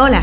Hola,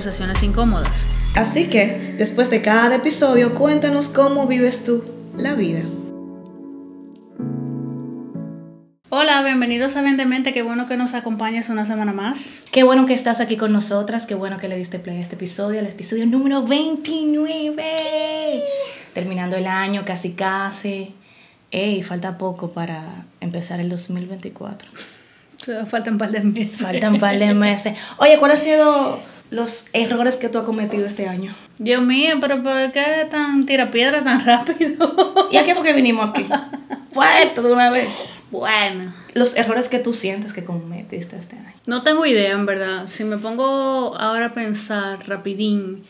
conversaciones incómodas. Así que, después de cada episodio, cuéntanos cómo vives tú la vida. Hola, bienvenidos a Vendemente, qué bueno que nos acompañes una semana más. Qué bueno que estás aquí con nosotras, qué bueno que le diste play a este episodio, el episodio número 29. Terminando el año, casi casi. Ey, falta poco para empezar el 2024. Faltan un par de meses. Faltan un par de meses. Oye, ¿cuál ha sido los errores que tú has cometido este año? Dios mío, pero ¿por qué tan tira piedra tan rápido? ¿Y a qué fue que vinimos aquí? Fuerte de una vez. Bueno. Los errores que tú sientes que cometiste este año. No tengo idea, en verdad. Si me pongo ahora a pensar rapidín,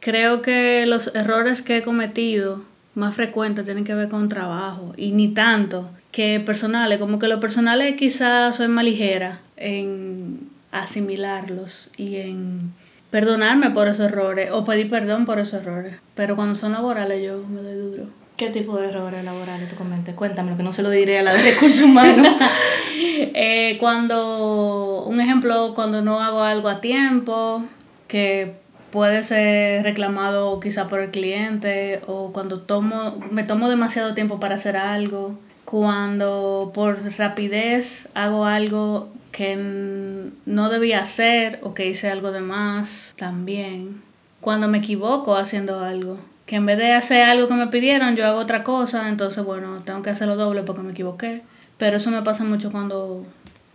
creo que los errores que he cometido más frecuentes tienen que ver con trabajo. Y ni tanto que personales. Como que los personales quizás soy más ligera en asimilarlos y en perdonarme por esos errores o pedir perdón por esos errores. Pero cuando son laborales yo me doy duro. ¿Qué tipo de errores laborales tú comentas? Cuéntame, que no se lo diré a la de recursos humanos. eh, cuando, un ejemplo, cuando no hago algo a tiempo, que puede ser reclamado quizá por el cliente, o cuando tomo, me tomo demasiado tiempo para hacer algo, cuando por rapidez hago algo que no debía hacer o que hice algo de más también. Cuando me equivoco haciendo algo, que en vez de hacer algo que me pidieron, yo hago otra cosa, entonces bueno, tengo que hacerlo doble porque me equivoqué. Pero eso me pasa mucho cuando,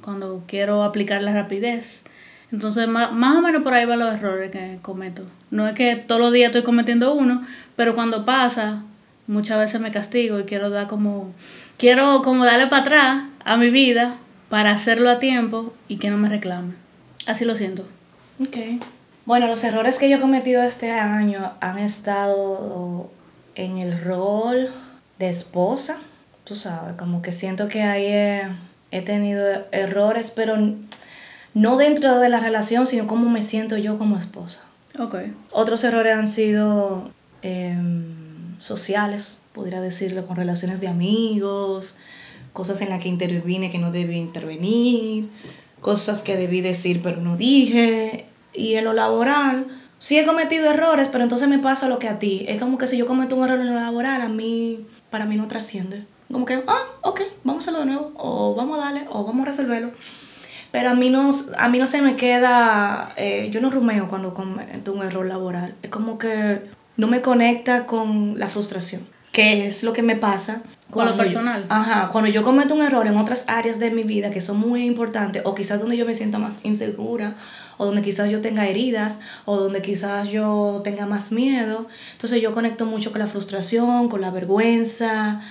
cuando quiero aplicar la rapidez. Entonces, más, más o menos por ahí van los errores que cometo. No es que todos los días estoy cometiendo uno, pero cuando pasa, muchas veces me castigo y quiero dar como, quiero como darle para atrás a mi vida para hacerlo a tiempo y que no me reclame. Así lo siento. Ok. Bueno, los errores que yo he cometido este año han estado en el rol de esposa. Tú sabes, como que siento que ahí he, tenido errores, pero no dentro de la relación, sino cómo me siento yo como esposa. Ok. Otros errores han sido em, sociales, podría decirlo, con relaciones de amigos, cosas en las que intervine que no debí intervenir, cosas que debí decir pero no dije. Y en lo laboral, sí he cometido errores, pero entonces me pasa lo que a ti. Es como que si yo cometo un error en lo laboral, a mí, para mí no trasciende. Como que, ah, ok, vamos a hacerlo de nuevo, o vamos a darle, o vamos a resolverlo. Pero a mí no, a mí no se me queda, eh, yo no rumeo cuando cometo un error laboral. Es como que no me conecta con la frustración, que es lo que me pasa con lo personal. ajá, cuando yo cometo un error en otras áreas de mi vida que son muy importantes, o quizás donde yo me siento más insegura, o donde quizás yo tenga heridas, o donde quizás yo tenga más miedo, entonces yo conecto mucho con la frustración, con la vergüenza,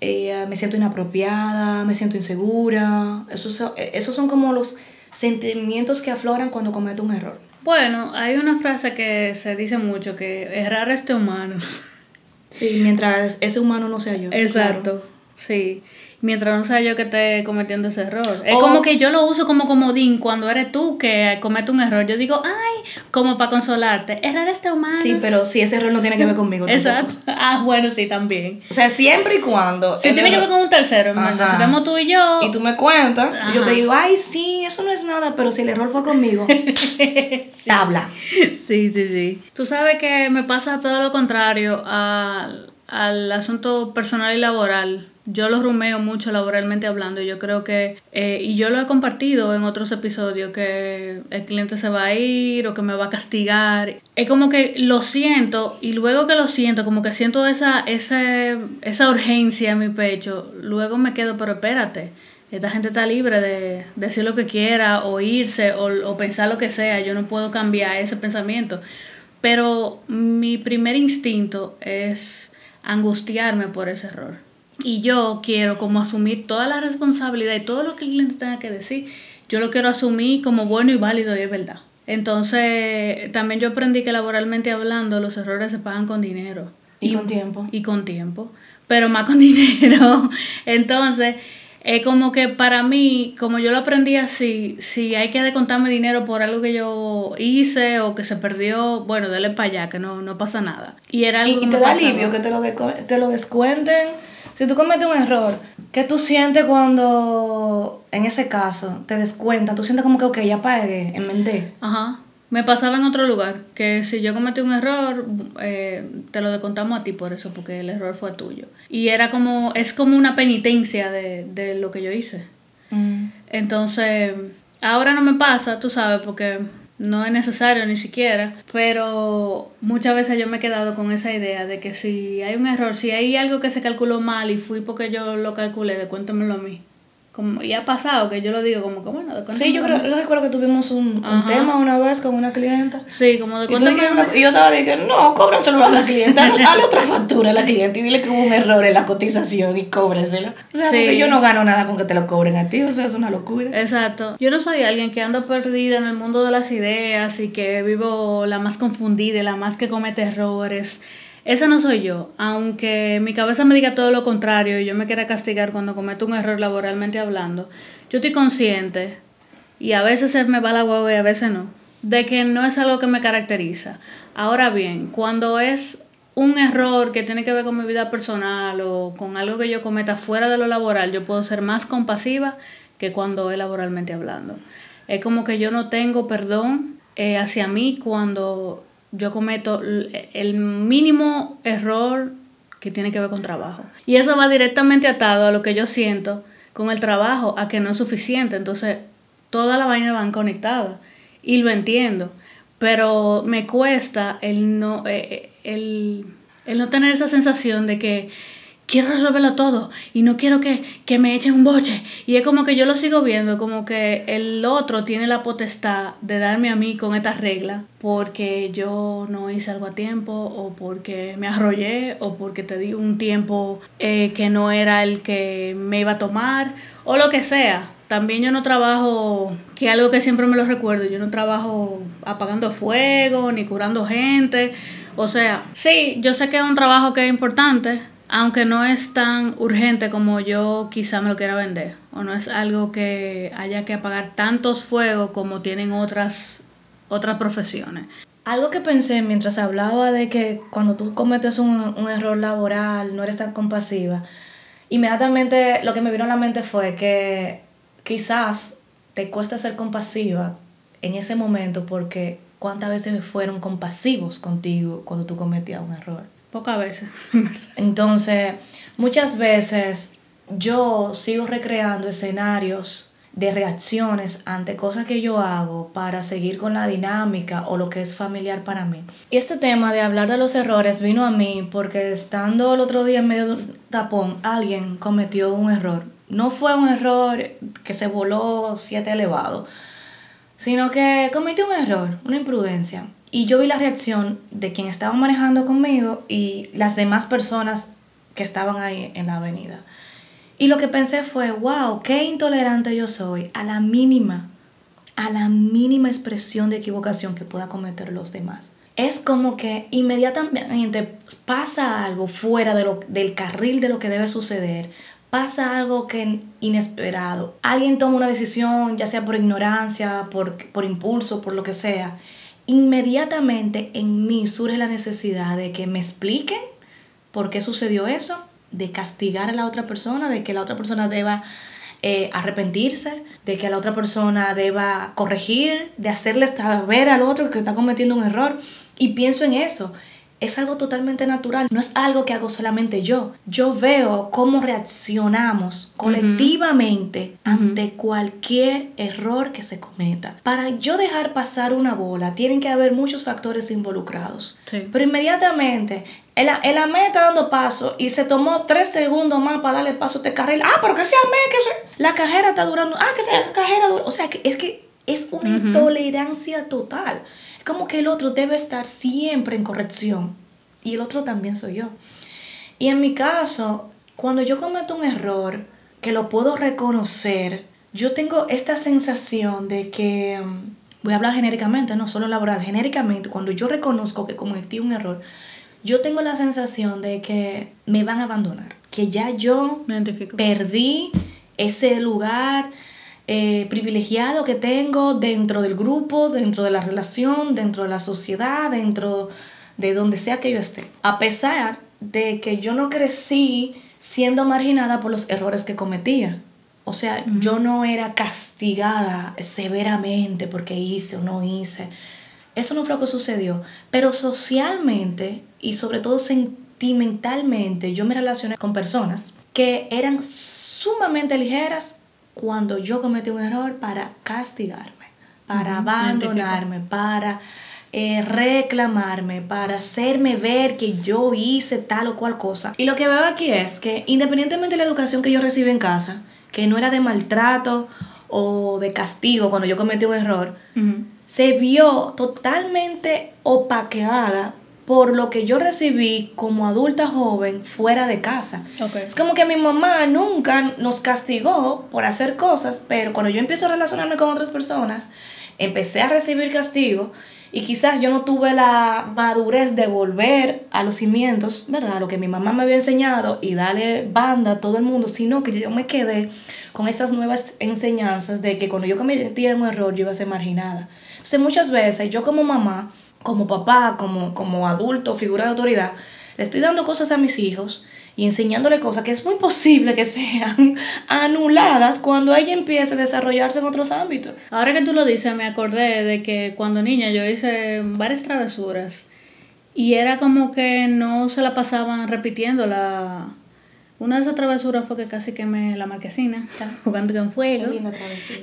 eh, me siento inapropiada, me siento insegura. Esos, esos son como los sentimientos que afloran cuando cometo un error. Bueno, hay una frase que se dice mucho, que errar es de humanos. Sí, mientras ese humano no sea yo. Exacto, sí. Mientras no sea yo que esté cometiendo ese error. Es como que yo lo uso como comodín cuando eres tú que comete un error. Yo digo, ay, como para consolarte. Errar este humano. Sí, pero si ese error no tiene que ver conmigo. Exacto. Ah, bueno, sí, también. O sea, siempre y cuando. Si tiene que ver con un tercero, Si tenemos tú y yo. Y tú me cuentas, y yo te digo, ay, sí, eso no es nada, pero si el error fue conmigo. sí. Habla. Sí, sí, sí. Tú sabes que me pasa todo lo contrario al, al asunto personal y laboral yo lo rumeo mucho laboralmente hablando. Yo creo que, eh, y yo lo he compartido en otros episodios, que el cliente se va a ir o que me va a castigar. Es como que lo siento y luego que lo siento, como que siento esa, esa, esa urgencia en mi pecho, luego me quedo, pero espérate. Esta gente está libre de decir lo que quiera o irse o, o pensar lo que sea. Yo no puedo cambiar ese pensamiento. Pero mi primer instinto es angustiarme por ese error y yo quiero como asumir toda la responsabilidad y todo lo que el cliente tenga que decir, yo lo quiero asumir como bueno y válido y es verdad. Entonces, también yo aprendí que laboralmente hablando, los errores se pagan con dinero. Y, con tiempo. Y con tiempo, pero más con dinero. Entonces, es como que para mí, como yo lo aprendí así, si hay que descontarme dinero por algo que yo hice o que se perdió, bueno, dale para allá, que no, no pasa nada. Y era algo y, te da alivio que te lo, te lo descuenten. Si tú cometes un error, ¿qué tú sientes cuando, en ese caso, te descuentan? Tú sientes como que, ok, ya pagué, en mente. Ajá. Me pasaba en otro lugar, que si yo cometí un error, eh, te lo descontamos a ti por eso, porque el error fue tuyo. Y era como, es como una penitencia de, de lo que yo hice. Mm. Entonces, ahora no me pasa, tú sabes, porque no es necesario ni siquiera, pero muchas veces yo me he quedado con esa idea de que si hay un error, si hay algo que se calculó mal y fui porque yo lo calculé, cuéntamelo a mí como y ha pasado que yo lo digo como que bueno de sí yo creo yo recuerdo que tuvimos un, un, tema una vez con una clienta. Sí como de y, y yo estaba diciendo no cóbrenselo a la clienta dale otra factura a la clienta y dile que hubo un error en la cotización y cóbreselo o sea porque yo no gano nada con que te lo cobren a ti o sea es una locura. Exacto. Yo no soy alguien que ando perdida en el mundo de las ideas y que vivo la más confundida la más que comete errores esa no soy yo, aunque mi cabeza me diga todo lo contrario y yo me quiera castigar cuando cometo un error laboralmente hablando, yo estoy consciente, y a veces me va la huevo y a veces no, de que no es algo que me caracteriza. Ahora bien, cuando es un error que tiene que ver con mi vida personal o con algo que yo cometa fuera de lo laboral, yo puedo ser más compasiva que cuando es laboralmente hablando. Es como que yo no tengo perdón eh, hacia mí cuando yo cometo el mínimo error que tiene que ver con trabajo. Y eso va directamente atado a lo que yo siento con el trabajo, a que no es suficiente. Entonces, toda la vaina van conectada. Y lo entiendo. Pero me cuesta no, eh, eh, el no tener esa sensación de que quiero resolverlo todo y no quiero que, me echen un boche. Y es como que yo lo sigo viendo, como que el otro tiene la potestad de darme a mí con esta regla porque yo no hice algo a tiempo o porque me arrollé o porque te di un tiempo eh, que no era el que me iba a tomar o lo que sea. También yo no trabajo, que es algo que siempre me lo recuerdo, yo no trabajo apagando fuego ni curando gente. O sea, sí, yo sé que es un trabajo que es importante, aunque no es tan urgente como yo quizá me lo quiera vender, o no es algo que haya que apagar tantos fuegos como tienen otras, otras profesiones. Algo que pensé mientras hablaba de que cuando tú cometes un, un error laboral no eres tan compasiva, inmediatamente lo que me vino a la mente fue que quizás te cuesta ser compasiva en ese momento porque cuántas veces fueron compasivos contigo cuando tú cometías un error. Pocas veces. Entonces, muchas veces yo sigo recreando escenarios de reacciones ante cosas que yo hago para seguir con la dinámica o lo que es familiar para mí. Y este tema de hablar de los errores vino a mí porque estando el otro día en medio de un tapón, alguien cometió un error. No fue un error que se voló siete elevado, sino que cometió un error, una imprudencia. Y yo vi la reacción de quien estaba manejando conmigo y las demás personas que estaban ahí en la avenida. Y lo que pensé fue, wow, qué intolerante yo soy a la mínima, a la mínima expresión de equivocación que pueda cometer los demás. Es como que inmediatamente pasa algo fuera de lo, del carril de lo que debe suceder, pasa algo que inesperado. Alguien toma una decisión, ya sea por ignorancia, por, por impulso, por lo que sea, inmediatamente en mí surge la necesidad de que me expliquen por qué sucedió eso, de castigar a la otra persona, de que la otra persona deba eh, arrepentirse, de que la otra persona deba corregir, de hacerle saber al otro que está cometiendo un error. Y pienso en eso es algo totalmente natural, no es algo que hago solamente yo. Yo veo cómo reaccionamos colectivamente ante cualquier error que se cometa. Para yo dejar pasar una bola, tienen que haber muchos factores involucrados. Pero inmediatamente, el, el AME está dando paso y se tomó tres segundos más para darle paso a este carril. Ah, pero que sea AME, que La cajera está durando. Ah, que sea cajera dura. O sea, que es que es una intolerancia total. Es como que el otro debe estar siempre en corrección. Y el otro también soy yo. Y en mi caso, cuando yo cometo un error, que lo puedo reconocer, yo tengo esta sensación de que mm, voy a hablar genéricamente, no solo laboral, genéricamente, cuando yo reconozco que cometí un error, yo tengo la sensación de que me van a abandonar, que ya yo perdí ese lugar eh, privilegiado que tengo dentro del grupo, dentro de la relación, dentro de la sociedad, dentro de donde sea que yo esté. A pesar de que yo no crecí siendo marginada por los errores que cometía. O sea, yo no era castigada severamente porque hice o no hice. Eso no fue lo que sucedió. Pero socialmente y sobre todo sentimentalmente, yo me relacioné con personas que eran sumamente ligeras cuando yo cometí un error para castigarme, para abandonarme, para eh, reclamarme, para hacerme ver que yo hice tal o cual cosa. Y lo que veo aquí es que independientemente de la educación que yo recibí en casa, que no era de maltrato o de castigo cuando yo cometí un error, se vio totalmente opaqueada por lo que yo recibí como adulta joven fuera de casa. Es como que mi mamá nunca nos castigó por hacer cosas, pero cuando yo empiezo a relacionarme con otras personas, empecé a recibir castigo y quizás yo no tuve la madurez de volver a los cimientos, ¿verdad? Lo que mi mamá me había enseñado y darle banda a todo el mundo, sino que yo me quedé con esas nuevas enseñanzas de que cuando yo cometía un error yo iba a ser marginada. Entonces muchas veces yo como mamá, como papá, como, como adulto, figura de autoridad, le estoy dando cosas a mis hijos y enseñándole cosas que es muy posible que sean anuladas cuando ella empiece a desarrollarse en otros ámbitos. Ahora que tú lo dices, me acordé de que cuando niña yo hice varias travesuras y era como que no se la pasaban repitiendo la... Una de esas travesuras fue que casi quemé la marquesina, jugando con fuego.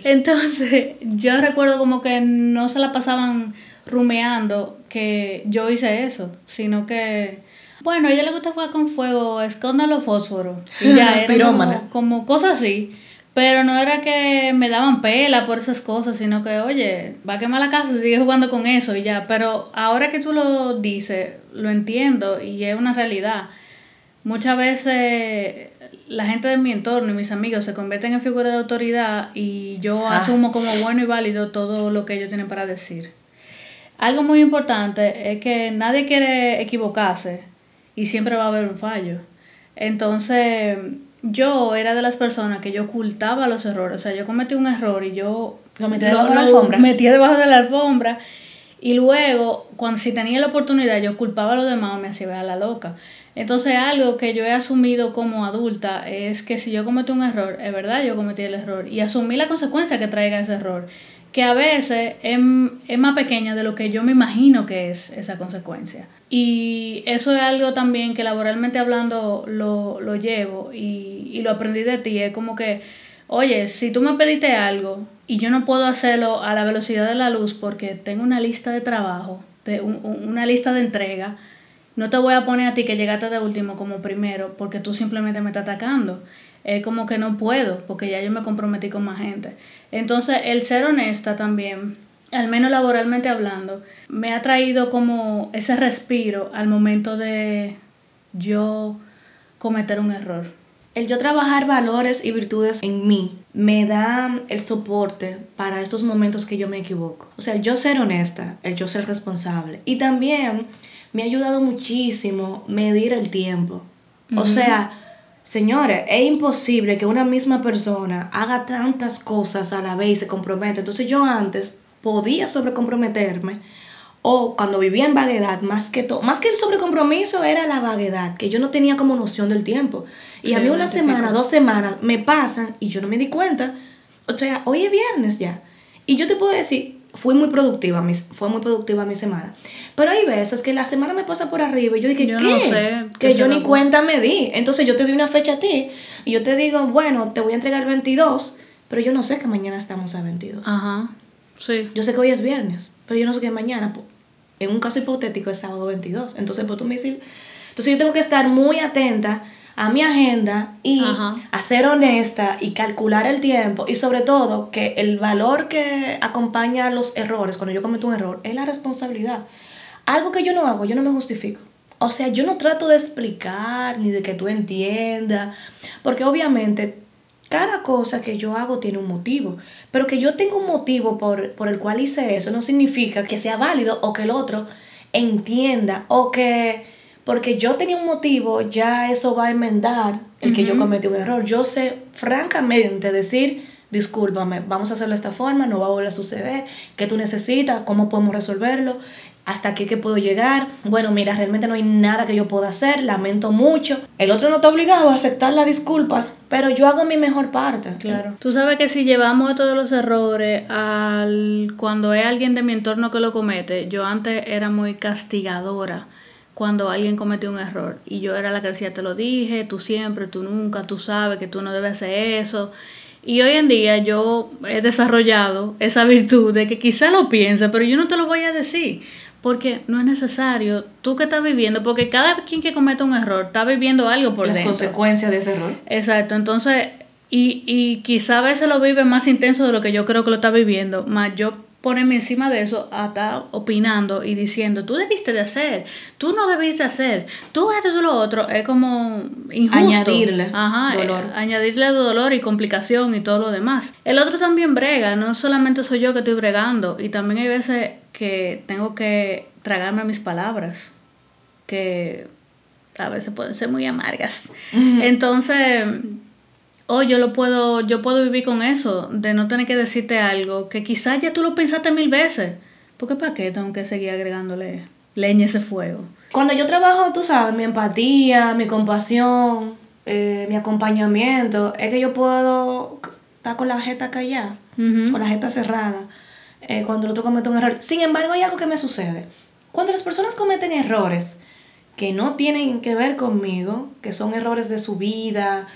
Entonces, yo recuerdo como que no se la pasaban rumeando que yo hice eso, sino que bueno, a ella le gusta jugar con fuego, esconda los fósforos. Y ya era como, cosas así. Pero no era que me daban pela por esas cosas, sino que, oye, va a quemar la casa sigue jugando con eso y ya. Pero ahora que tú lo dices, lo entiendo y es una realidad. Muchas veces la gente de mi entorno y mis amigos se convierten en figuras de autoridad y yo ah. asumo como bueno y válido todo lo que ellos tienen para decir. Algo muy importante es que nadie quiere equivocarse y siempre va a haber un fallo. Entonces, yo era de las personas que yo ocultaba los errores. O sea, yo cometí un error y yo lo metí debajo de la alfombra. Metía debajo de la alfombra. Y luego, cuando si tenía la oportunidad, yo culpaba a los demás o me hacía ver a la loca. Entonces, algo que yo he asumido como adulta es que si yo cometí un error, es verdad, yo cometí el error. Y asumí la consecuencia que traiga ese error. Que a veces es, es más pequeña de lo que yo me imagino que es esa consecuencia. Y eso es algo también que laboralmente hablando lo, lo llevo y, y, lo aprendí de ti. Es como que, oye, si tú me pediste algo y yo no puedo hacerlo a la velocidad de la luz porque tengo una lista de trabajo, de una lista de entrega, no te voy a poner a ti que llegaste de último como primero porque tú simplemente me estás atacando. Es como que no puedo porque ya yo me comprometí con más gente. Entonces, el ser honesta también al menos laboralmente hablando, me ha traído como ese respiro al momento de yo cometer un error. El yo trabajar valores y virtudes en mí me da el soporte para estos momentos que yo me equivoco. O sea, el yo ser honesta, el yo ser responsable. Y también me ha ayudado muchísimo medir el tiempo. O sea, señores, es imposible que una misma persona haga tantas cosas a la vez y se comprometa. Entonces yo antes podía sobrecomprometerme o cuando vivía en vaguedad, más que todo, más que el sobrecompromiso era la vaguedad, que yo no tenía como noción del tiempo. Y a mí una semana, dos semanas me pasan y yo no me di cuenta. O sea, hoy es viernes ya. Y yo te puedo decir, fui muy productiva, mis, fue muy productiva mi semana. Pero hay veces que la semana me pasa por arriba y yo dije, ¿qué? No sé, que yo ni cuenta me di. Entonces yo te doy una fecha a ti y yo te digo, bueno, te voy a entregar el 22, pero yo no sé que mañana estamos a 22. Ajá. Sí. Yo sé que hoy es viernes, pero yo no sé que mañana, en un caso hipotético, es sábado 22. Entonces, pues tú me dices, entonces yo tengo que estar muy atenta a mi agenda y a ser honesta y calcular el tiempo y sobre todo que el valor que acompaña a los errores, cuando yo cometo un error, es la responsabilidad. Algo que yo no hago, yo no me justifico. O sea, yo no trato de explicar ni de que tú entiendas, porque obviamente cada cosa que yo hago tiene un motivo. Pero que yo tenga un motivo por, por el cual hice eso no significa que sea válido o que el otro entienda o que porque yo tenía un motivo, ya eso va a enmendar el que yo cometí un error. Yo sé francamente decir, discúlpame, vamos a hacerlo de esta forma, no va a volver a suceder, qué tú necesitas, cómo podemos resolverlo, hasta aquí que puedo llegar. Bueno, mira, realmente no hay nada que yo pueda hacer, lamento mucho. El otro no está obligado a aceptar las disculpas, pero yo hago mi mejor parte. Claro. Tú sabes que si llevamos todos los errores al cuando es alguien de mi entorno que lo comete, yo antes era muy castigadora cuando alguien cometió un error. Y yo era la que decía, te lo dije, tú siempre, tú nunca, tú sabes que tú no debes hacer eso. Y hoy en día yo he desarrollado esa virtud de que quizá lo piense, pero yo no te lo voy a decir. Porque no es necesario, tú que estás viviendo, porque cada quien que comete un error está viviendo algo por Las consecuencias de ese error. Exacto, entonces, y, y quizá a veces lo vive más intenso de lo que yo creo que lo está viviendo, más yo ponerme encima de eso a estar opinando y diciendo, tú debiste de hacer, tú no debiste hacer, tú esto, tú lo otro, es como injusto. Añadirle Ajá, dolor. Eh, añadirle dolor y complicación y todo lo demás. El otro también brega, no solamente soy yo que estoy bregando, y también hay veces que tengo que tragarme mis palabras, que a veces pueden ser muy amargas. Entonces oh, yo lo puedo, yo puedo vivir con eso, de no tener que decirte algo que quizás ya tú lo pensaste mil veces. Porque para qué tengo que seguir agregándole leña a ese fuego. Cuando yo trabajo, tú sabes, mi empatía, mi compasión, eh, mi acompañamiento, es que yo puedo estar con la jeta callada, con la jeta cerrada, eh, cuando el otro comete un error. Sin embargo, hay algo que me sucede. Cuando las personas cometen errores que no tienen que ver conmigo, que son errores de su vida,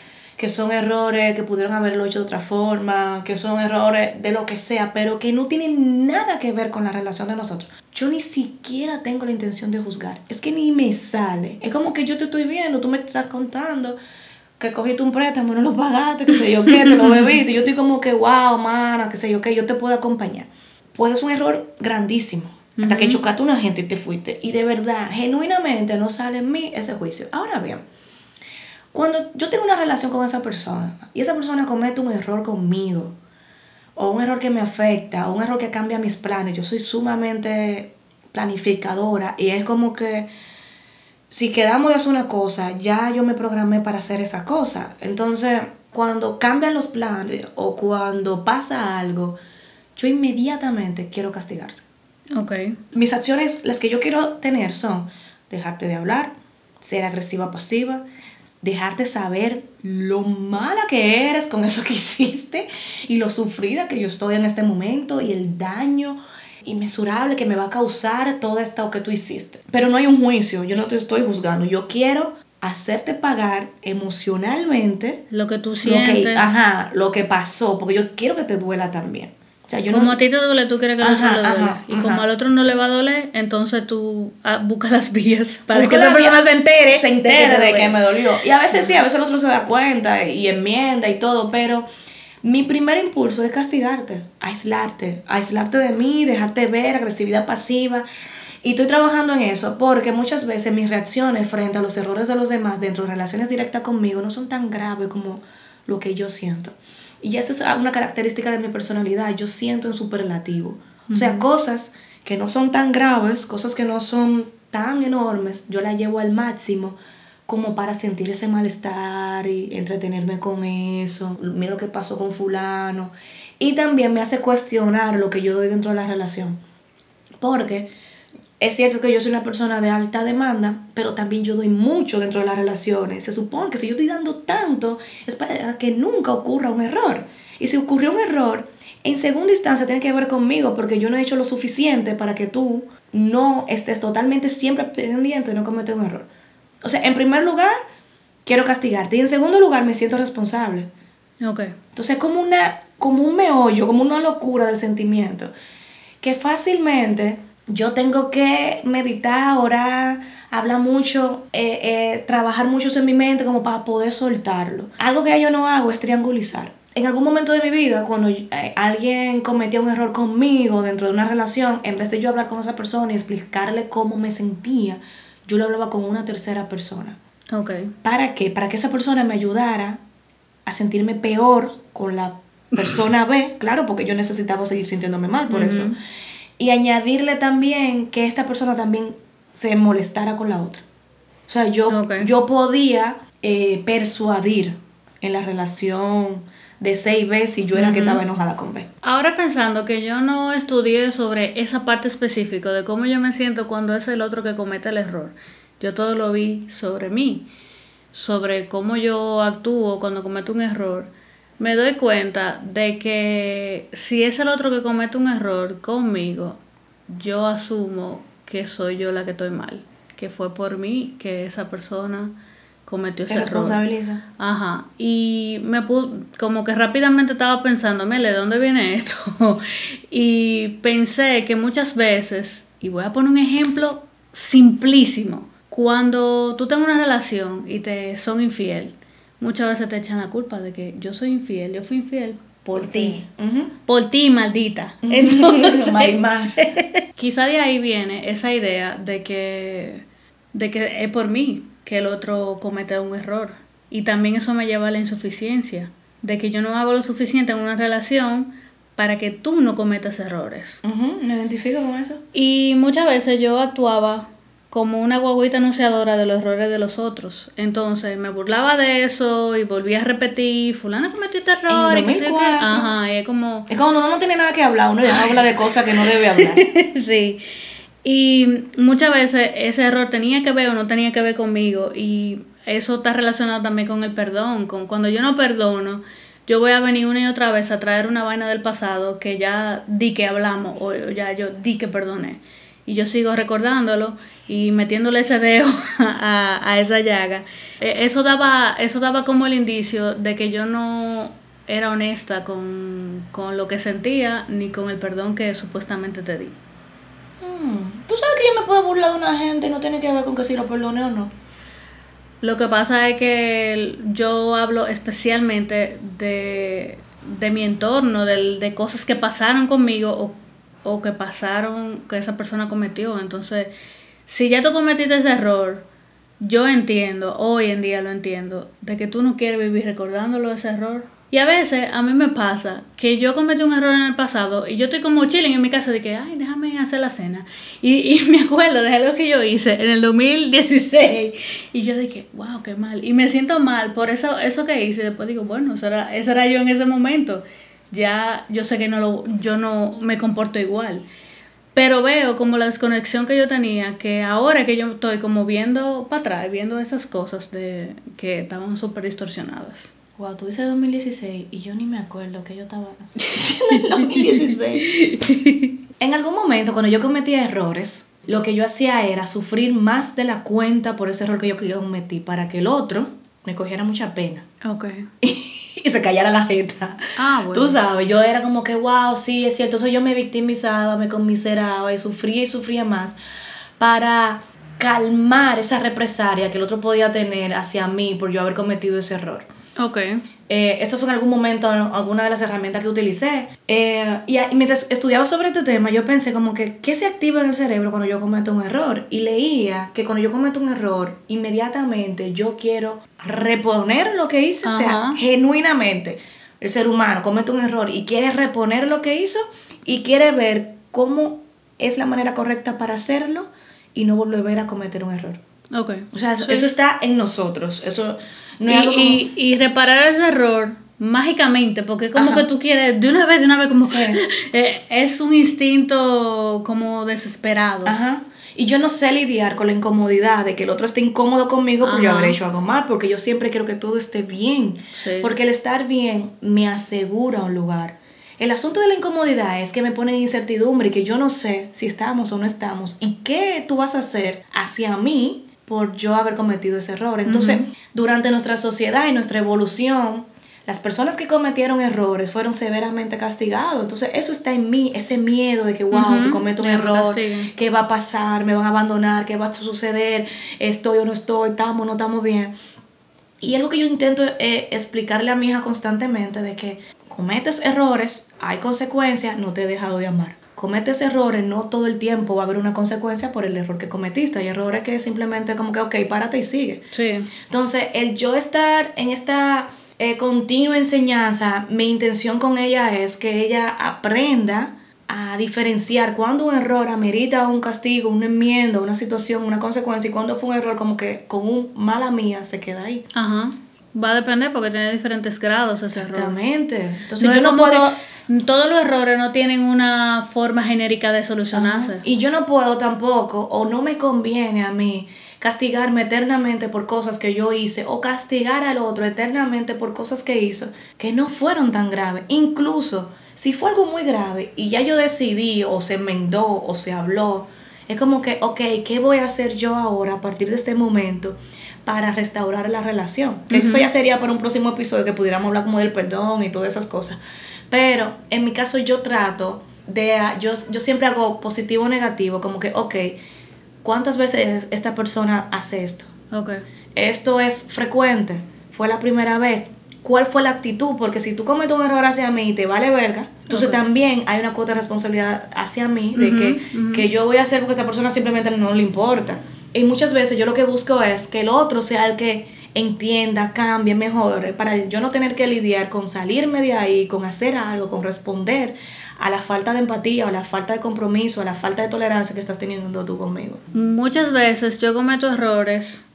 que son errores que pudieron haberlo hecho de otra forma, que son errores de lo que sea, pero que no tienen nada que ver con la relación de nosotros. Yo ni siquiera tengo la intención de juzgar. Es que ni me sale. Es como que yo te estoy viendo, tú me estás contando que cogiste un préstamo, no lo pagaste, que sé yo qué, te lo bebiste. Yo estoy como que, wow, mana, que sé yo qué, yo te puedo acompañar. Puede ser un error grandísimo. Hasta que chocaste a una gente y te fuiste. Y de verdad, genuinamente no sale en mí ese juicio. Ahora bien, cuando yo tengo una relación con esa persona y esa persona comete un error conmigo, o un error que me afecta, o un error que cambia mis planes, yo soy sumamente planificadora y es como que si quedamos de hacer una cosa, ya yo me programé para hacer esa cosa. Entonces, cuando cambian los planes o cuando pasa algo, yo inmediatamente quiero castigarte. Okay. Mis acciones, las que yo quiero tener son dejarte de hablar, ser agresiva pasiva, dejarte saber lo mala que eres con eso que hiciste y lo sufrida que yo estoy en este momento y el daño inmesurable que me va a causar todo esto que tú hiciste. Pero no hay un juicio, yo no te estoy juzgando, yo quiero hacerte pagar emocionalmente lo que tú sientes. Lo que, ajá, lo que pasó, porque yo quiero que te duela también como a ti te duele, tú quieres que al otro le duele. y como al otro no le va a doler, entonces tú ah, buscas las vías para que esa persona se entere. Se entere de que, me dolió. Y a veces sí, a veces el otro se da cuenta y enmienda y todo, pero mi primer impulso es castigarte, aislarte, aislarte de mí, dejarte ver, agresividad pasiva. Y estoy trabajando en eso porque muchas veces mis reacciones frente a los errores de los demás dentro de relaciones directas conmigo no son tan graves como lo que yo siento. Y esa es una característica de mi personalidad, yo siento en superlativo. O sea, cosas que no son tan graves, cosas que no son tan enormes, yo las llevo al máximo como para sentir ese malestar y entretenerme con eso. Mira lo que pasó con fulano. Y también me hace cuestionar lo que yo doy dentro de la relación. Porque es cierto que yo soy una persona de alta demanda, pero también yo doy mucho dentro de las relaciones. Se supone que si yo estoy dando tanto, es para que nunca ocurra un error. Y si ocurrió un error, en segunda instancia tiene que ver conmigo, porque yo no he hecho lo suficiente para que tú no estés totalmente siempre pendiente de no cometer un error. O sea, en primer lugar, quiero castigarte. Y en segundo lugar, me siento responsable. Ok. Entonces, como, una, como un meollo, como una locura de sentimiento, que fácilmente yo tengo que meditar, orar, hablar mucho, eh, eh, trabajar mucho en mi mente como para poder soltarlo. Algo que yo no hago es triangulizar. En algún momento de mi vida, cuando eh, alguien cometía un error conmigo dentro de una relación, en vez de yo hablar con esa persona y explicarle cómo me sentía, yo lo hablaba con una tercera persona. Ok. ¿Para qué? Para que esa persona me ayudara a sentirme peor con la persona B, claro, porque yo necesitaba seguir sintiéndome mal por eso. Y añadirle también que esta persona también se molestara con la otra. O sea, yo, yo podía eh, persuadir en la relación de C y B si yo era que estaba enojada con B. Ahora pensando que yo no estudié sobre esa parte específica de cómo yo me siento cuando es el otro que comete el error. Yo todo lo vi sobre mí, sobre cómo yo actúo cuando cometo un error. Me doy cuenta de que si es el otro que comete un error conmigo, yo asumo que soy yo la que estoy mal, que fue por mí que esa persona cometió ese responsabiliza. Ajá. Y me puse, como que rápidamente estaba pensando, mire, ¿de dónde viene esto? y pensé que muchas veces, y voy a poner un ejemplo simplísimo, cuando tú tengas una relación y te son infiel, muchas veces te echan la culpa de que yo soy infiel, yo fui infiel por ti. Por ti, maldita. Entonces, quizá de ahí viene esa idea de que, de que es por mí, que el otro comete un error. Y también eso me lleva a la insuficiencia, de que yo no hago lo suficiente en una relación para que tú no cometas errores. me identifico con eso. Y muchas veces yo actuaba como una guaguita anunciadora de los errores de los otros. Entonces me burlaba de eso y volvía a repetir, fulana cometió este error. Y que Ajá, y es como... Es como uno no tiene nada que hablar, uno ya habla de cosas que no debe hablar. sí. Y muchas veces ese error tenía que ver o no tenía que ver conmigo y eso está relacionado también con el perdón, con cuando yo no perdono, yo voy a venir una y otra vez a traer una vaina del pasado que ya di que hablamos o ya yo di que perdoné. Y yo sigo recordándolo y metiéndole ese dedo a, a esa llaga. E, eso daba, eso daba como el indicio de que yo no era honesta con, con lo que sentía ni con el perdón que supuestamente te di. Mm, ¿Tú sabes que yo me puedo burlar de una gente y no tiene que ver con que si lo perdone o no? Lo que pasa es que yo hablo especialmente de, mi entorno, de, de, cosas que pasaron conmigo o, o, que pasaron, que esa persona cometió. Entonces, si ya tú cometiste ese error, yo entiendo, hoy en día lo entiendo, de que tú no quieres vivir recordándolo ese error. Y a veces a mí me pasa que yo cometí un error en el pasado y yo estoy como chilling en mi casa de que, ay, déjame hacer la cena. Y, y me acuerdo de algo que yo hice en el 2016 y yo dije, wow, qué mal. Y me siento mal por eso, eso que hice. Después digo, bueno, eso era, eso era yo en ese momento. Ya yo sé que no lo, yo no me comporto igual. Pero veo como la desconexión que yo tenía, que ahora que yo estoy como viendo para atrás, viendo esas cosas de que estaban súper distorsionadas. Wow, tú dices 2016 y yo ni me acuerdo que yo estaba en el 2016. en algún momento, cuando yo cometía errores, lo que yo hacía era sufrir más de la cuenta por ese error que yo cometí para que el otro me cogiera mucha pena. Ok. y se callara la jeta. Ah, bueno. Tú sabes, yo era como que, wow, sí, es cierto. Entonces yo me victimizaba, me conmiseraba y sufría y sufría más para calmar esa represalia que el otro podía tener hacia mí por yo haber cometido ese error. Ok. Eh, eso fue en algún momento alguna de las herramientas que utilicé. Eh, y, mientras estudiaba sobre este tema, yo pensé como que, ¿qué se activa en el cerebro cuando yo cometo un error? Y leía que cuando yo cometo un error, inmediatamente yo quiero reponer lo que hice, o sea, genuinamente. El ser humano comete un error y quiere reponer lo que hizo y quiere ver cómo es la manera correcta para hacerlo y no volver a cometer un error. Ok. O sea, eso está en nosotros. Eso y, y, reparar ese error mágicamente, porque como que tú quieres de una vez, de una vez, como eh, es un instinto como desesperado. Ajá. Y yo no sé lidiar con la incomodidad de que el otro esté incómodo conmigo porque yo habré hecho algo mal, porque yo siempre quiero que todo esté bien. Porque el estar bien me asegura un lugar. El asunto de la incomodidad es que me pone en incertidumbre y que yo no sé si estamos o no estamos y qué tú vas a hacer hacia mí por yo haber cometido ese error. Entonces, durante nuestra sociedad y nuestra evolución, las personas que cometieron errores fueron severamente castigados. Entonces, eso está en mí, ese miedo de que, wow, si cometo un error, ¿qué va a pasar? ¿Me van a abandonar? ¿Qué va a suceder? ¿Estoy o no estoy? ¿Estamos o no estamos bien? Y algo que yo intento eh, explicarle a mi hija constantemente de que cometes errores, hay consecuencias, no te he dejado de amar cometes errores, no todo el tiempo va a haber una consecuencia por el error que cometiste. Hay errores que simplemente como que, ok, párate y sigue. Sí. Entonces, el yo estar en esta eh, continua enseñanza, mi intención con ella es que ella aprenda a diferenciar cuando un error amerita un castigo, una enmienda, una situación, una consecuencia y cuando fue un error como que con un mala mía se queda ahí. Ajá. Va a depender porque tiene diferentes grados ese error. Exactamente. Entonces No yo no puedo... que todos los errores no tienen una forma genérica de solucionarse. Y yo no puedo tampoco, o no me conviene a mí, castigarme eternamente por cosas que yo hice, o castigar al otro eternamente por cosas que hizo, que no fueron tan graves. Incluso si fue algo muy grave y ya yo decidí, o se enmendó, o se habló, es como que, ok, ¿qué voy a hacer yo ahora a partir de este momento? para restaurar la relación. Eso ya sería para un próximo episodio que pudiéramos hablar como del perdón y todas esas cosas. Pero en mi caso yo trato de, ah, yo, yo siempre hago positivo o negativo, como que, ok, ¿cuántas veces esta persona hace esto? Ok. Esto es frecuente, fue la primera vez. ¿Cuál fue la actitud? Porque si tú cometes un error hacia mí y te vale verga, entonces también hay una cuota de responsabilidad hacia mí de que, que yo voy a hacer porque a esta persona simplemente no le importa. Y muchas veces yo lo que busco es que el otro sea el que entienda, cambie, mejore, para yo no tener que lidiar con salirme de ahí, con hacer algo, con responder a la falta de empatía o la falta de compromiso, a la falta de tolerancia que estás teniendo tú conmigo. Muchas veces yo cometo errores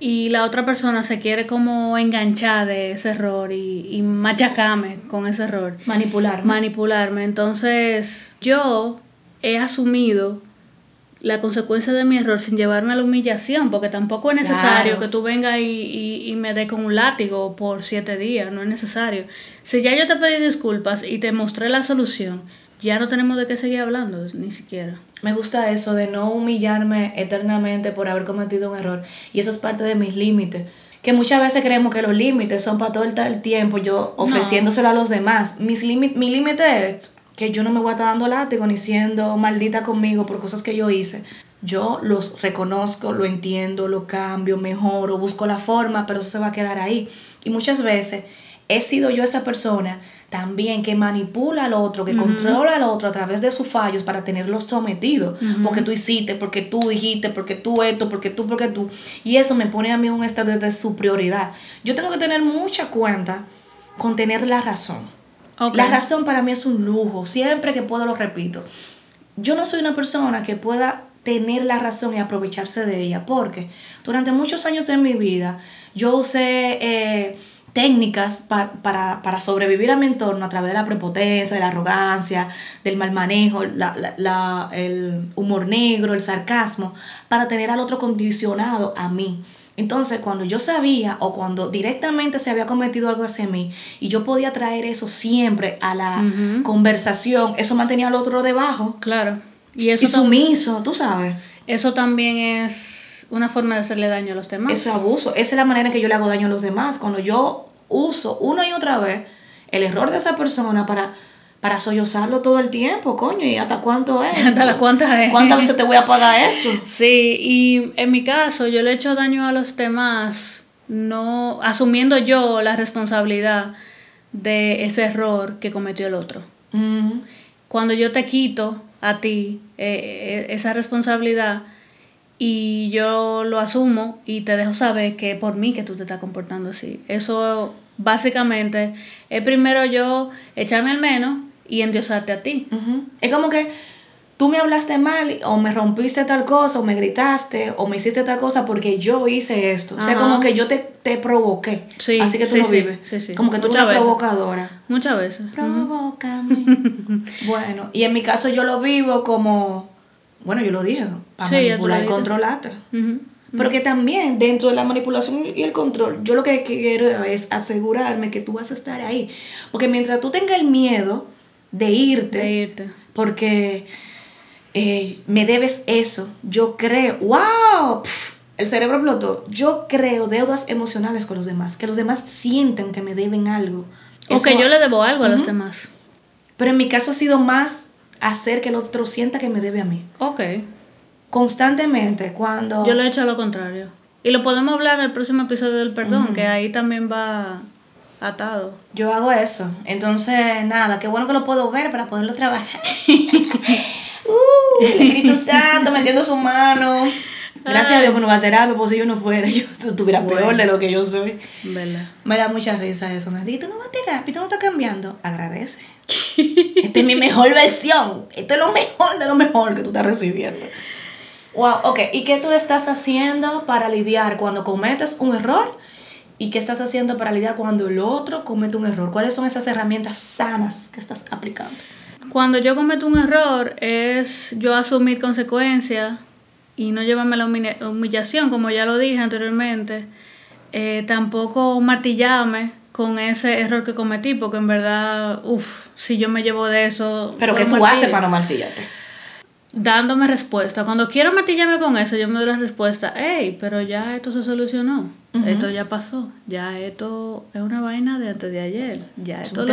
y la otra persona se quiere como enganchar de ese error y, y machacarme con ese error. Manipular. manipularme. Entonces, yo he asumido la consecuencia de mi error sin llevarme a la humillación, porque tampoco es necesario Claro. que tú vengas y, y, y me dé con un látigo por siete días, no es necesario. Si ya yo te pedí disculpas y te mostré la solución, ya no tenemos de qué seguir hablando, ni siquiera. Me gusta eso de no humillarme eternamente por haber cometido un error. Y eso es parte de mis límites. Que muchas veces creemos que los límites son para todo el, el tiempo, yo ofreciéndoselo a los demás. Mis mi límite es que yo no me voy a estar dando látigo ni siendo maldita conmigo por cosas que yo hice. Yo los reconozco, lo entiendo, lo cambio, mejoro, busco la forma, pero eso se va a quedar ahí. Y muchas veces he sido yo esa persona también que manipula al otro, que controla al otro a través de sus fallos para tenerlo sometido. Porque tú hiciste, porque tú dijiste, porque tú esto, porque tú, porque tú. Y eso me pone a mí en un estado de superioridad. Yo tengo que tener mucha cuenta con tener la razón. La razón para mí es un lujo. Siempre que puedo lo repito. Yo no soy una persona que pueda tener la razón y aprovecharse de ella, porque durante muchos años de mi vida yo usé eh, técnicas pa- para, para sobrevivir a mi entorno a través de la prepotencia, de la arrogancia, del mal manejo, la, la- la- el humor negro, el sarcasmo, para tener al otro condicionado a mí. Entonces, cuando yo sabía o cuando directamente se había cometido algo hacia mí y yo podía traer eso siempre a la conversación, eso mantenía al otro debajo Claro. Y y eso, tam- sumiso, tú sabes. eso también es una forma de hacerle daño a los demás. Eso es abuso. Esa es la manera en que yo le hago daño a los demás. Cuando yo uso una y otra vez el error de esa persona para, para sollozarlo todo el tiempo, coño, ¿y hasta cuánto es? ¿Hasta las cuántas es? ¿Cuántas veces te voy a pagar eso? Sí, y en mi caso yo le he hecho daño a los demás, no asumiendo yo la responsabilidad de ese error que cometió el otro. Mm, Cuando yo te quito a ti eh, eh, esa responsabilidad y yo lo asumo y te dejo saber que es por mí que tú te estás comportando así. Eso básicamente es primero yo echarme al menos y endiosarte a ti. Es como que tú me hablaste mal o me rompiste tal cosa o me gritaste o me hiciste tal cosa porque yo hice esto. O sea, como que yo te, te provoqué. Sí, Así que tú sí, lo vives. sí, sí. Como que tú eres provocadora. Muchas veces. Provócame. bueno, y en mi caso yo lo vivo como, bueno, yo lo dije, para manipular y controlarte. Ujú. Pero que también dentro de la manipulación y el control, yo lo que quiero es asegurarme que tú vas a estar ahí. Porque mientras tú tengas el miedo de irte, De irte. porque eh, me debes eso, yo creo, wow, el cerebro explotó, yo creo deudas emocionales con los demás, que los demás sienten que me deben algo. O que yo le debo algo a los demás. Pero en mi caso ha sido más hacer que el otro sienta que me debe a mí. Ok. Constantemente, cuando... Yo lo he hecho lo contrario. Y lo podemos hablar en el próximo episodio del perdón, que ahí también va atado. Yo hago eso. Entonces, nada, qué bueno que lo puedo ver para poderlo trabajar. uh, el Espíritu Santo metiendo su mano. Gracias a Dios que no va a terapia, porque si yo no fuera, yo estuviera peor de lo que yo soy. ¿Verdad? Me da mucha risa eso. Me dice, tú no vas a terapia, tú no estás cambiando. Agradece. Esta es mi mejor versión. Esto es lo mejor de lo mejor que tú estás recibiendo. Wow, ok. ¿Y qué tú estás haciendo para lidiar cuando cometes un error? ¿Y qué estás haciendo para lidiar cuando el otro comete un error? ¿Cuáles son esas herramientas sanas que estás aplicando? Cuando yo cometo un error es yo asumir consecuencias y no llevarme la humillación, como ya lo dije anteriormente. Eh, tampoco martillarme con ese error que cometí, porque en verdad, uff, si yo me llevo de eso... Pero ¿qué tú haces para no martillarte? Dándome respuesta. Cuando quiero martillarme con eso, yo me doy la respuesta, hey, pero ya esto se solucionó. Esto ya pasó, ya esto es una vaina de antes de ayer, ya esto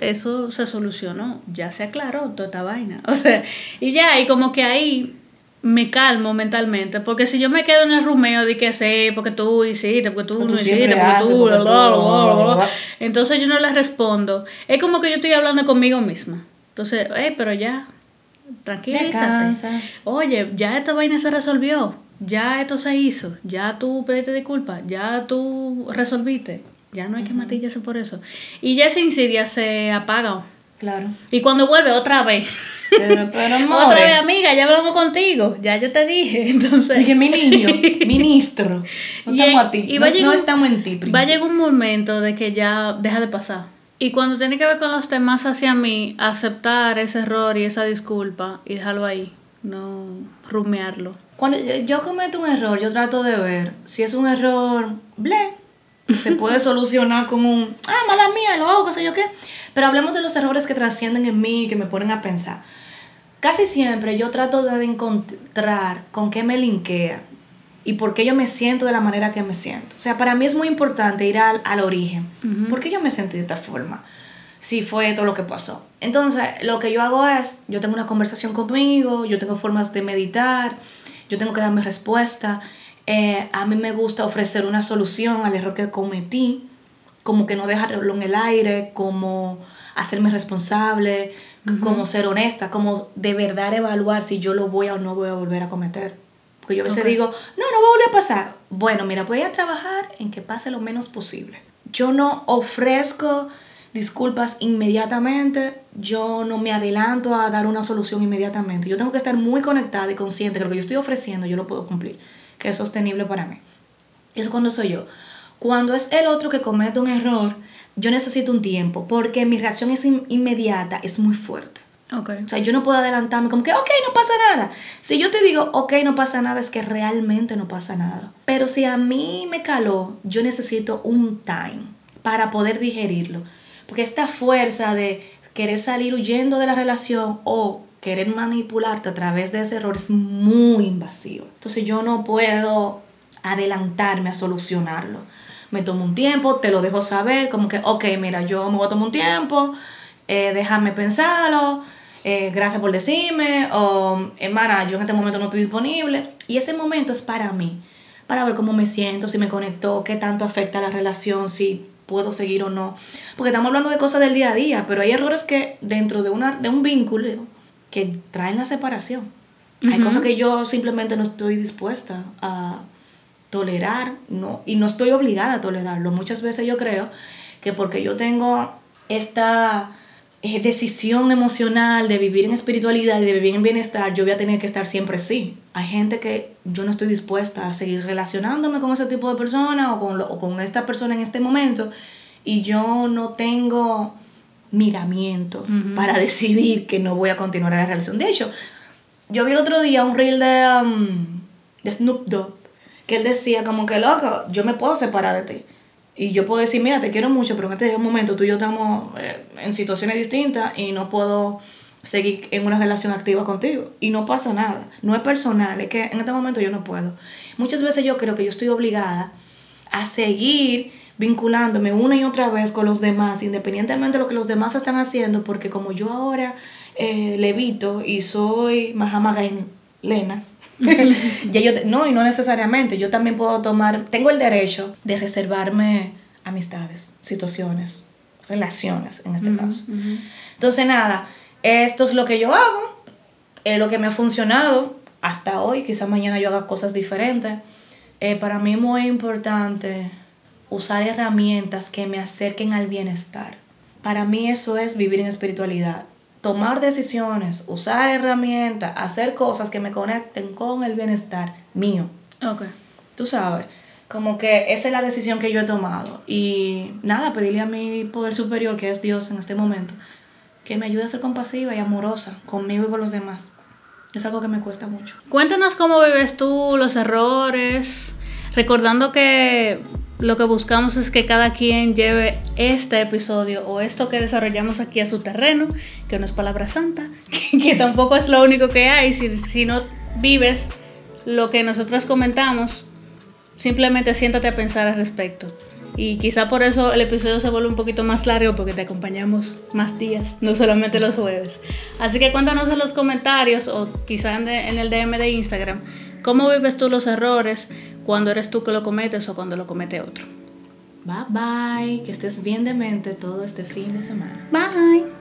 eso se solucionó, ya se aclaró toda esta vaina. O sea, y ya, y como que ahí me calmo mentalmente, porque si yo me quedo en el rumeo de que sé, porque tú hiciste, porque tú, no hiciste, porque tú, entonces yo no le respondo. Es como que yo estoy hablando conmigo misma. Entonces, hey, pero ya, tranquilízate. Oye, ya esta vaina se resolvió ya esto se hizo, ya tú pediste disculpas, ya tú resolviste, ya no hay que matillarse por eso. Y ya esa insidia se apaga. Claro. Y cuando vuelve otra vez. Pero, pero otra vez, amiga, ya hablamos contigo, ya yo te dije. Entonces. Dije, mi niño, ministro, no estamos a ti. no, estamos en ti. Va a llegar un momento de que ya deja de pasar. Y cuando tiene que ver con los temas hacia mí, aceptar ese error y esa disculpa y dejarlo ahí, no rumearlo. Cuando yo cometo un error, yo trato de ver si es un error ble, se puede solucionar con un, ah, mala mía, lo hago, qué sé yo qué. Pero hablemos de los errores que trascienden en mí y que me ponen a pensar. Casi siempre yo trato de encontrar con qué me linkea y por qué yo me siento de la manera que me siento. O sea, para mí es muy importante ir al, al origen. ¿Por qué yo me sentí de esta forma? Si fue todo lo que pasó. Entonces, lo que yo hago es, yo tengo una conversación conmigo, yo tengo formas de meditar, yo tengo que darme respuesta. Eh, a mí me gusta ofrecer una solución al error que cometí, como que no dejarlo en el aire, como hacerme responsable, como ser honesta, como de verdad evaluar si yo lo voy a o no voy a volver a cometer. Porque yo a veces digo, no, no va a volver a pasar. Bueno, mira, voy a trabajar en que pase lo menos posible. Yo no ofrezco disculpas inmediatamente, yo no me adelanto a dar una solución inmediatamente. Yo tengo que estar muy conectada y consciente que lo que yo estoy ofreciendo yo lo puedo cumplir, que es sostenible para mí. Eso cuando soy yo. Cuando es el otro que comete un error, yo necesito un tiempo porque mi reacción es inmediata, es muy fuerte. Okay. O sea, yo no puedo adelantarme como que, ok, no pasa nada. Si yo te digo, ok, no pasa nada, es que realmente no pasa nada. Pero si a mí me caló, yo necesito un time para poder digerirlo. Porque esta fuerza de querer salir huyendo de la relación o querer manipularte a través de ese error es muy invasivo. Entonces yo no puedo adelantarme a solucionarlo. Me tomo un tiempo, te lo dejo saber, como que, ok, mira, yo me voy a tomar un tiempo, eh, déjame pensarlo, eh, gracias por decirme, o hermana, yo en este momento no estoy disponible. Y ese momento es para mí, para ver cómo me siento, si me conectó, qué tanto afecta la relación, si puedo seguir o no. Porque estamos hablando de cosas del día a día, pero hay errores que dentro de, una, de un vínculo que traen la separación. Hay cosas que yo simplemente no estoy dispuesta a tolerar no, y no estoy obligada a tolerarlo. Muchas veces yo creo que porque yo tengo esta eh, decisión emocional de vivir en espiritualidad y de vivir en bienestar, yo voy a tener que estar siempre sí. Hay gente que yo no estoy dispuesta a seguir relacionándome con ese tipo de persona o con, o con esta persona en este momento y yo no tengo miramiento para decidir que no voy a continuar la relación. De hecho, yo vi el otro día un reel de, um, de Snoop Dogg que él decía como que, loco, yo me puedo separar de ti. Y yo puedo decir, mira, te quiero mucho, pero en este momento tú y yo estamos eh, en situaciones distintas y no puedo seguir en una relación activa contigo. Y no pasa nada. No es personal, es que en este momento yo no puedo. Muchas veces yo creo que yo estoy obligada a seguir vinculándome una y otra vez con los demás, independientemente de lo que los demás están haciendo, porque como yo ahora eh, levito y soy Mahama Lena, ya yo no, y no necesariamente, yo también puedo tomar, tengo el derecho de reservarme amistades, situaciones, relaciones en este caso. Entonces, nada, esto es lo que yo hago, es lo que me ha funcionado, hasta hoy, quizás mañana yo haga cosas diferentes. Eh, para mí es muy importante usar herramientas que me acerquen al bienestar. Para mí eso es vivir en espiritualidad. Tomar decisiones, usar herramientas, hacer cosas que me conecten con el bienestar mío. Ok. Tú sabes, como que esa es la decisión que yo he tomado. Y nada, pedirle a mi poder superior, que es Dios en este momento, que me ayude a ser compasiva y amorosa conmigo y con los demás. Es algo que me cuesta mucho. Cuéntanos cómo vives tú los errores, recordando que lo que buscamos es que cada quien lleve este episodio o esto que desarrollamos aquí a su terreno, que no es palabra santa, que, tampoco es lo único que hay, si, no vives lo que nosotros comentamos, simplemente siéntate a pensar al respecto. Y quizá por eso el episodio se vuelve un poquito más largo porque te acompañamos más días, no solamente los jueves. Así que cuéntanos en los comentarios o quizá en, el DM de Instagram cómo vives tú los errores cuando eres tú que lo cometes o cuando lo comete otro. Bye bye, que estés bien de mente todo este fin de semana. Bye.